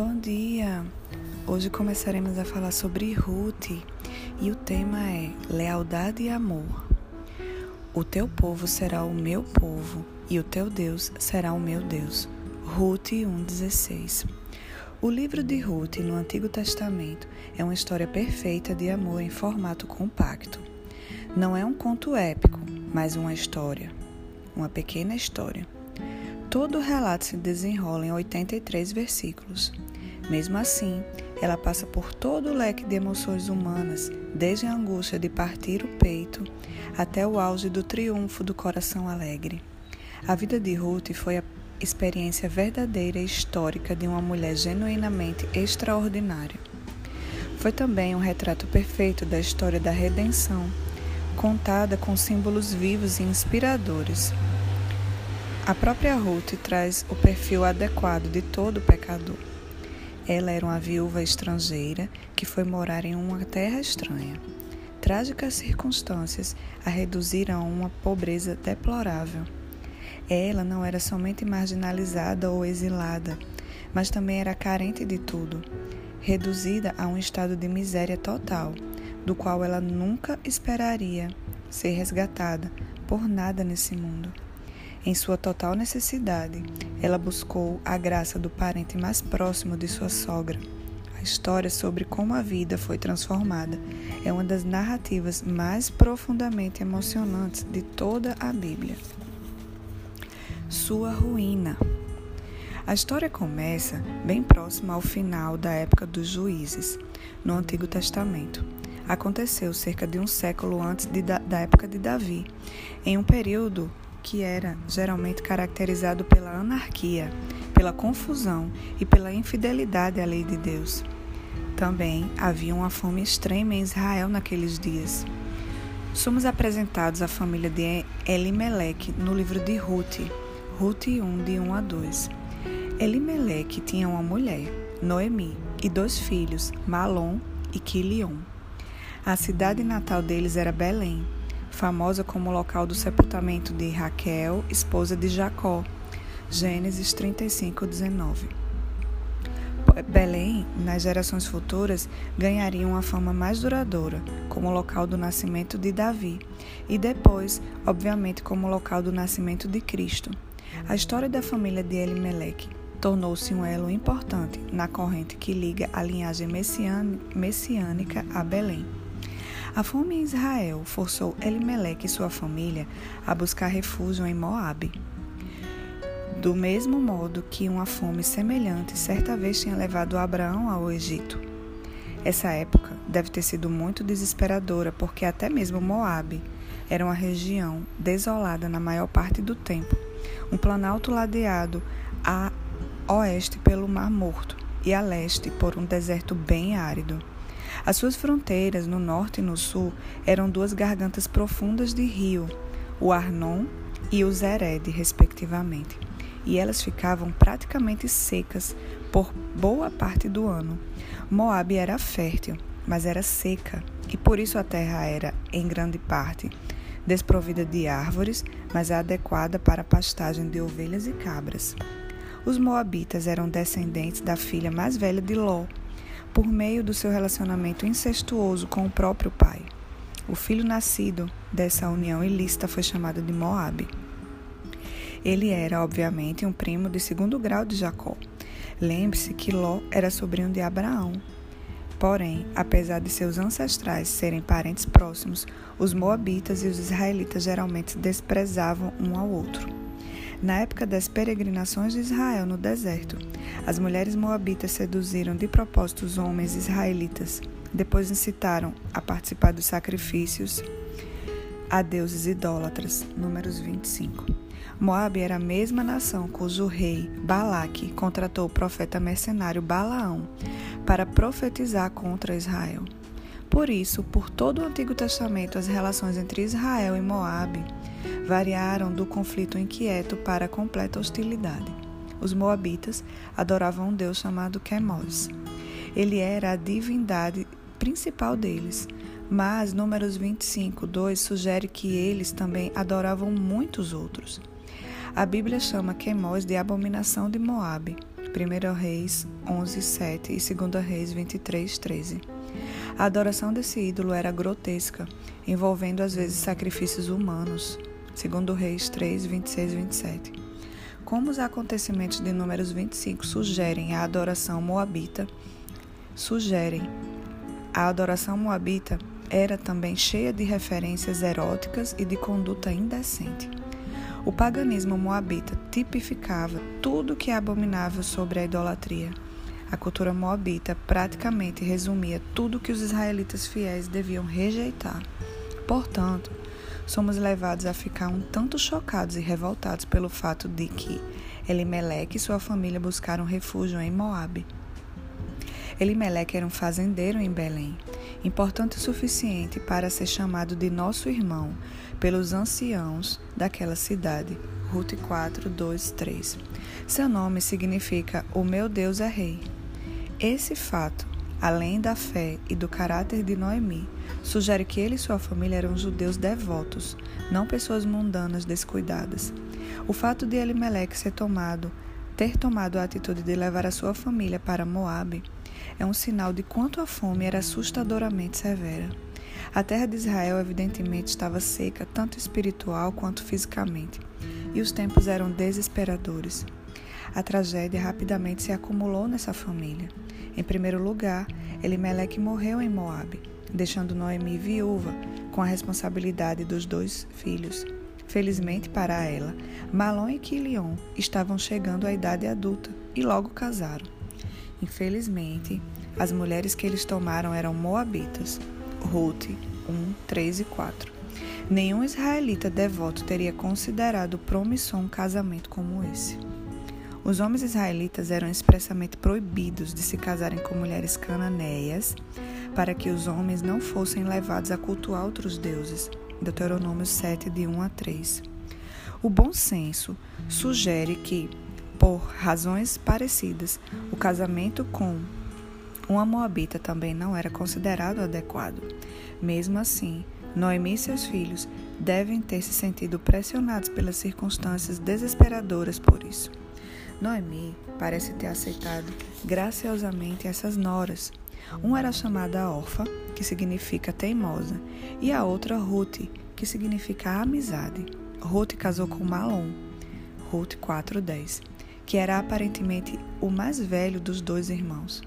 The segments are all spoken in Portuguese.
Bom dia! Hoje começaremos a falar sobre Ruth e o tema é Lealdade e Amor. O teu povo será o meu povo e o teu Deus será o meu Deus. Ruth 1,16 O livro de Ruth no Antigo Testamento é uma história perfeita de amor em formato compacto. Não é um conto épico, mas uma história, uma pequena história. Todo o relato se desenrola em 83 versículos. Mesmo assim, ela passa por todo o leque de emoções humanas, desde a angústia de partir o peito até o auge do triunfo do coração alegre. A vida de Ruth foi a experiência verdadeira e histórica de uma mulher genuinamente extraordinária. Foi também um retrato perfeito da história da redenção, contada com símbolos vivos e inspiradores. A própria Ruth traz o perfil adequado de todo pecador. Ela era uma viúva estrangeira que foi morar em uma terra estranha. Trágicas circunstâncias a reduziram a uma pobreza deplorável. Ela não era somente marginalizada ou exilada, mas também era carente de tudo, reduzida a um estado de miséria total, do qual ela nunca esperaria ser resgatada por nada nesse mundo. Em sua total necessidade, ela buscou a graça do parente mais próximo de sua sogra. A história sobre como a vida foi transformada é uma das narrativas mais profundamente emocionantes de toda a Bíblia. Sua ruína. A história começa bem próxima ao final da época dos juízes, no Antigo Testamento. Aconteceu cerca de um século antes de, da época de Davi, em um período que era geralmente caracterizado pela anarquia, pela confusão e pela infidelidade à lei de Deus. Também havia uma fome extrema em Israel naqueles dias. Somos apresentados à família de Elimeleque no livro de Ruth, Ruth 1, de 1 a 2. Elimeleque tinha uma mulher, Noemi, e dois filhos, Malom e Quilion. A cidade natal deles era Belém, famosa como local do sepultamento de Raquel, esposa de Jacó. Gênesis 35, 19. Belém, nas gerações futuras, ganharia uma fama mais duradoura, como local do nascimento de Davi, e depois, obviamente, como local do nascimento de Cristo. A história da família de Elimeleque tornou-se um elo importante na corrente que liga a linhagem messiânica a Belém. A fome em Israel forçou Elimeleque e sua família a buscar refúgio em Moabe. Do mesmo modo que uma fome semelhante certa vez tinha levado Abraão ao Egito. Essa época deve ter sido muito desesperadora, porque até mesmo Moabe era uma região desolada na maior parte do tempo, um planalto ladeado a oeste pelo Mar Morto e a leste por um deserto bem árido. As suas fronteiras, no norte e no sul, eram duas gargantas profundas de rio, o Arnon e o Zered, respectivamente, e elas ficavam praticamente secas por boa parte do ano. Moabe era fértil, mas era seca, e por isso a terra era, em grande parte, desprovida de árvores, mas adequada para a pastagem de ovelhas e cabras. Os moabitas eram descendentes da filha mais velha de Ló, por meio do seu relacionamento incestuoso com o próprio pai. O filho nascido dessa união ilícita foi chamado de Moabe. Ele era, obviamente, um primo de segundo grau de Jacó. Lembre-se que Ló era sobrinho de Abraão. Porém, apesar de seus ancestrais serem parentes próximos, os moabitas e os israelitas geralmente desprezavam um ao outro. Na época das peregrinações de Israel no deserto, as mulheres moabitas seduziram de propósito os homens israelitas. Depois incitaram a participar dos sacrifícios a deuses idólatras. Números 25. Moab era a mesma nação cujo rei Balaque contratou o profeta mercenário Balaão para profetizar contra Israel. Por isso, por todo o Antigo Testamento, as relações entre Israel e Moabe variaram do conflito inquieto para a completa hostilidade. Os moabitas adoravam um deus chamado Quemos. Ele era a divindade principal deles, mas Números 25, 2 sugere que eles também adoravam muitos outros. A Bíblia chama Quemos de abominação de Moabe. 1 Reis 11, 7 e 2 Reis 23, 13. A adoração desse ídolo era grotesca, envolvendo às vezes sacrifícios humanos, 2 Reis 3, 26 e 27. Como os acontecimentos de Números 25 sugerem a adoração moabita, sugerem a adoração moabita era também cheia de referências eróticas e de conduta indecente. O paganismo moabita tipificava tudo que é abominável sobre a idolatria. A cultura moabita praticamente resumia tudo que os israelitas fiéis deviam rejeitar. Portanto, somos levados a ficar um tanto chocados e revoltados pelo fato de que Elimeleque e sua família buscaram refúgio em Moabe. Elimeleque era um fazendeiro em Belém, importante o suficiente para ser chamado de nosso irmão pelos anciãos daquela cidade. Ruth 4, 2, 3. Seu nome significa O meu Deus é Rei. Esse fato, além da fé e do caráter de Noemi, sugere que ele e sua família eram judeus devotos, não pessoas mundanas descuidadas. O fato de Elimeleque ser tomado, ter tomado a atitude de levar a sua família para Moabe é um sinal de quanto a fome era assustadoramente severa. A terra de Israel, evidentemente, estava seca, tanto espiritual quanto fisicamente, e os tempos eram desesperadores. A tragédia rapidamente se acumulou nessa família. Em primeiro lugar, Elimeleque morreu em Moabe, deixando Noemi viúva, com a responsabilidade dos dois filhos. Felizmente para ela, Malon e Quilion estavam chegando à idade adulta e logo casaram. Infelizmente, as mulheres que eles tomaram eram moabitas. Ruth 1, 3 e 4. Nenhum israelita devoto teria considerado promissor um casamento como esse. Os homens israelitas eram expressamente proibidos de se casarem com mulheres cananeias, para que os homens não fossem levados a cultuar outros deuses. Deuteronômio 7, de 1 a 3. O bom senso sugere que, por razões parecidas, o casamento com uma moabita também não era considerado adequado. Mesmo assim, Noemi e seus filhos devem ter se sentido pressionados pelas circunstâncias desesperadoras por isso. Noemi parece ter aceitado graciosamente essas noras. Uma era chamada Orfa, que significa teimosa, e a outra Ruth, que significa amizade. Ruth casou com Malom, Ruth 4:10 que era aparentemente o mais velho dos dois irmãos.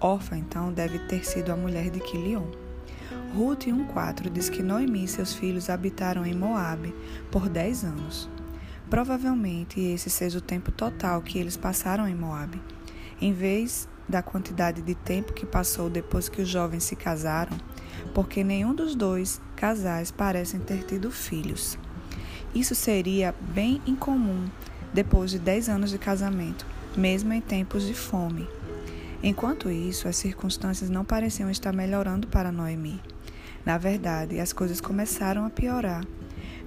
Orfa, então, deve ter sido a mulher de Quilion. Ruth 1,4 diz que Noemi e seus filhos habitaram em Moabe por dez anos. Provavelmente esse seja o tempo total que eles passaram em Moabe. Em vez da quantidade de tempo que passou depois que os jovens se casaram, porque nenhum dos dois casais parecem ter tido filhos. Isso seria bem incomum depois de 10 anos de casamento, mesmo em tempos de fome. Enquanto isso, as circunstâncias não pareciam estar melhorando para Noemi. Na verdade, as coisas começaram a piorar.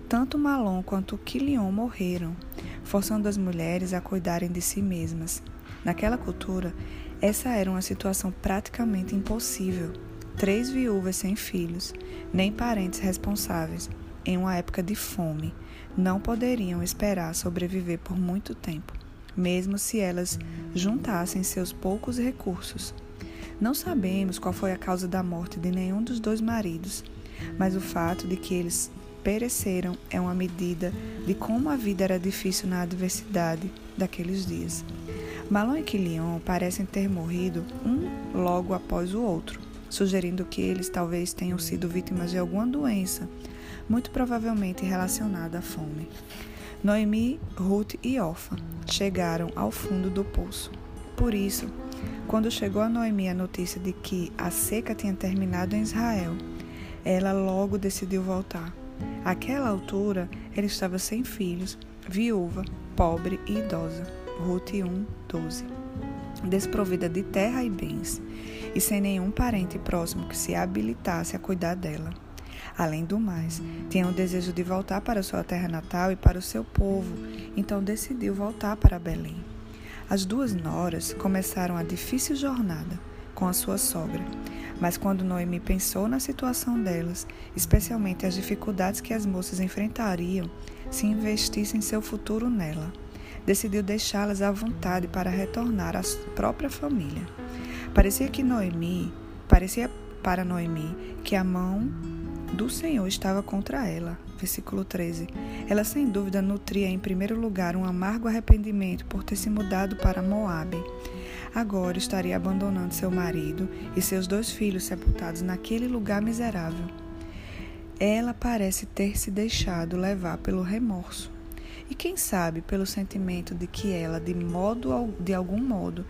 Tanto Malom quanto Quilion morreram, forçando as mulheres a cuidarem de si mesmas. Naquela cultura, essa era uma situação praticamente impossível. Três viúvas sem filhos, nem parentes responsáveis, em uma época de fome, não poderiam esperar sobreviver por muito tempo, mesmo se elas juntassem seus poucos recursos. Não sabemos qual foi a causa da morte de nenhum dos dois maridos, mas o fato de que eles pereceram é uma medida de como a vida era difícil na adversidade daqueles dias. Malon e Quilion parecem ter morrido um logo após o outro, sugerindo que eles talvez tenham sido vítimas de alguma doença muito provavelmente relacionada à fome. Noemi, Ruth e Orfa chegaram ao fundo do poço. Por isso, quando chegou a Noemi a notícia de que a seca tinha terminado em Israel, ela logo decidiu voltar. Àquela altura, ela estava sem filhos, viúva, pobre e idosa. Ruth 1, 12. Desprovida de terra e bens, e sem nenhum parente próximo que se habilitasse a cuidar dela. Além do mais, tinha o desejo de voltar para sua terra natal e para o seu povo, então decidiu voltar para Belém. As duas noras começaram a difícil jornada com a sua sogra, mas quando Noemi pensou na situação delas, especialmente as dificuldades que as moças enfrentariam se investissem seu futuro nela, decidiu deixá-las à vontade para retornar à própria família. Parecia que Noemi, parecia para Noemi que a mão do Senhor estava contra ela. Versículo 13. Ela sem dúvida nutria em primeiro lugar um amargo arrependimento por ter se mudado para Moabe. Agora estaria abandonando seu marido e seus dois filhos sepultados naquele lugar miserável. Ela parece ter se deixado levar pelo remorso. E quem sabe pelo sentimento de que ela, de modo de algum modo,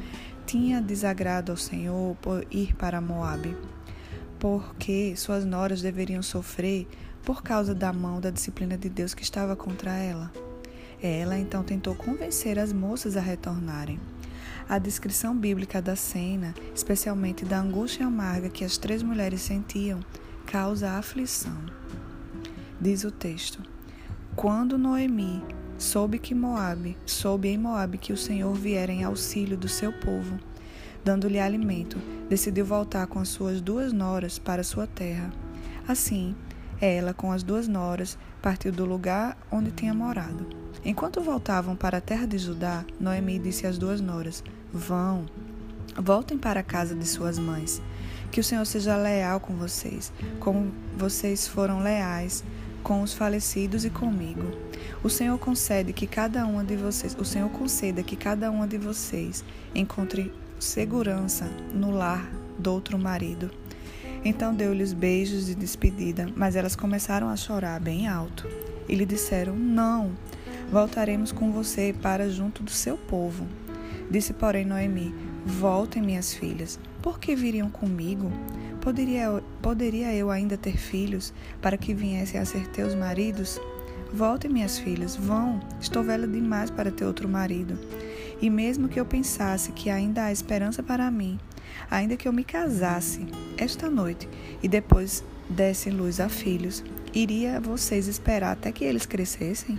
tinha desagrado ao Senhor por ir para Moabe porque suas noras deveriam sofrer por causa da mão da disciplina de Deus que estava contra ela. Ela então tentou convencer as moças a retornarem. A descrição bíblica da cena, especialmente da angústia amarga que as três mulheres sentiam, causa aflição. Diz o texto: Quando Noemi soube que Moabe, soube em Moabe que o Senhor viera em auxílio do seu povo, dando-lhe alimento, decidiu voltar com as suas duas noras para sua terra. Assim, ela, com as duas noras, partiu do lugar onde tinha morado. Enquanto voltavam para a terra de Judá, Noemi disse às duas noras: Vão, voltem para a casa de suas mães. Que o Senhor seja leal com vocês, como vocês foram leais com os falecidos e comigo. O Senhor concede que cada uma de vocês, o Senhor conceda que cada uma de vocês encontre segurança no lar do outro marido. Então deu-lhes beijos de despedida, mas elas começaram a chorar bem alto e lhe disseram: Não, voltaremos com você para junto do seu povo. Disse, porém, Noemi: Voltem, minhas filhas, por que viriam comigo? Poderia, poderia eu ainda ter filhos para que viessem a ser teus maridos? Voltem, minhas filhas, vão, estou velha demais para ter outro marido. E mesmo que eu pensasse que ainda há esperança para mim, ainda que eu me casasse esta noite e depois desse luz a filhos, iria vocês esperar até que eles crescessem?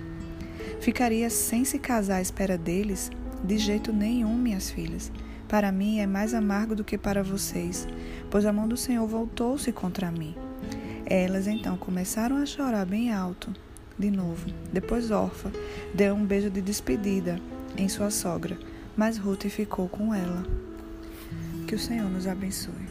Ficaria sem se casar à espera deles? De jeito nenhum, minhas filhas. Para mim é mais amargo do que para vocês, pois a mão do Senhor voltou-se contra mim. Elas então começaram a chorar bem alto, de novo. Depois Orfa deu um beijo de despedida em sua sogra, mas Ruth ficou com ela. Que o Senhor nos abençoe.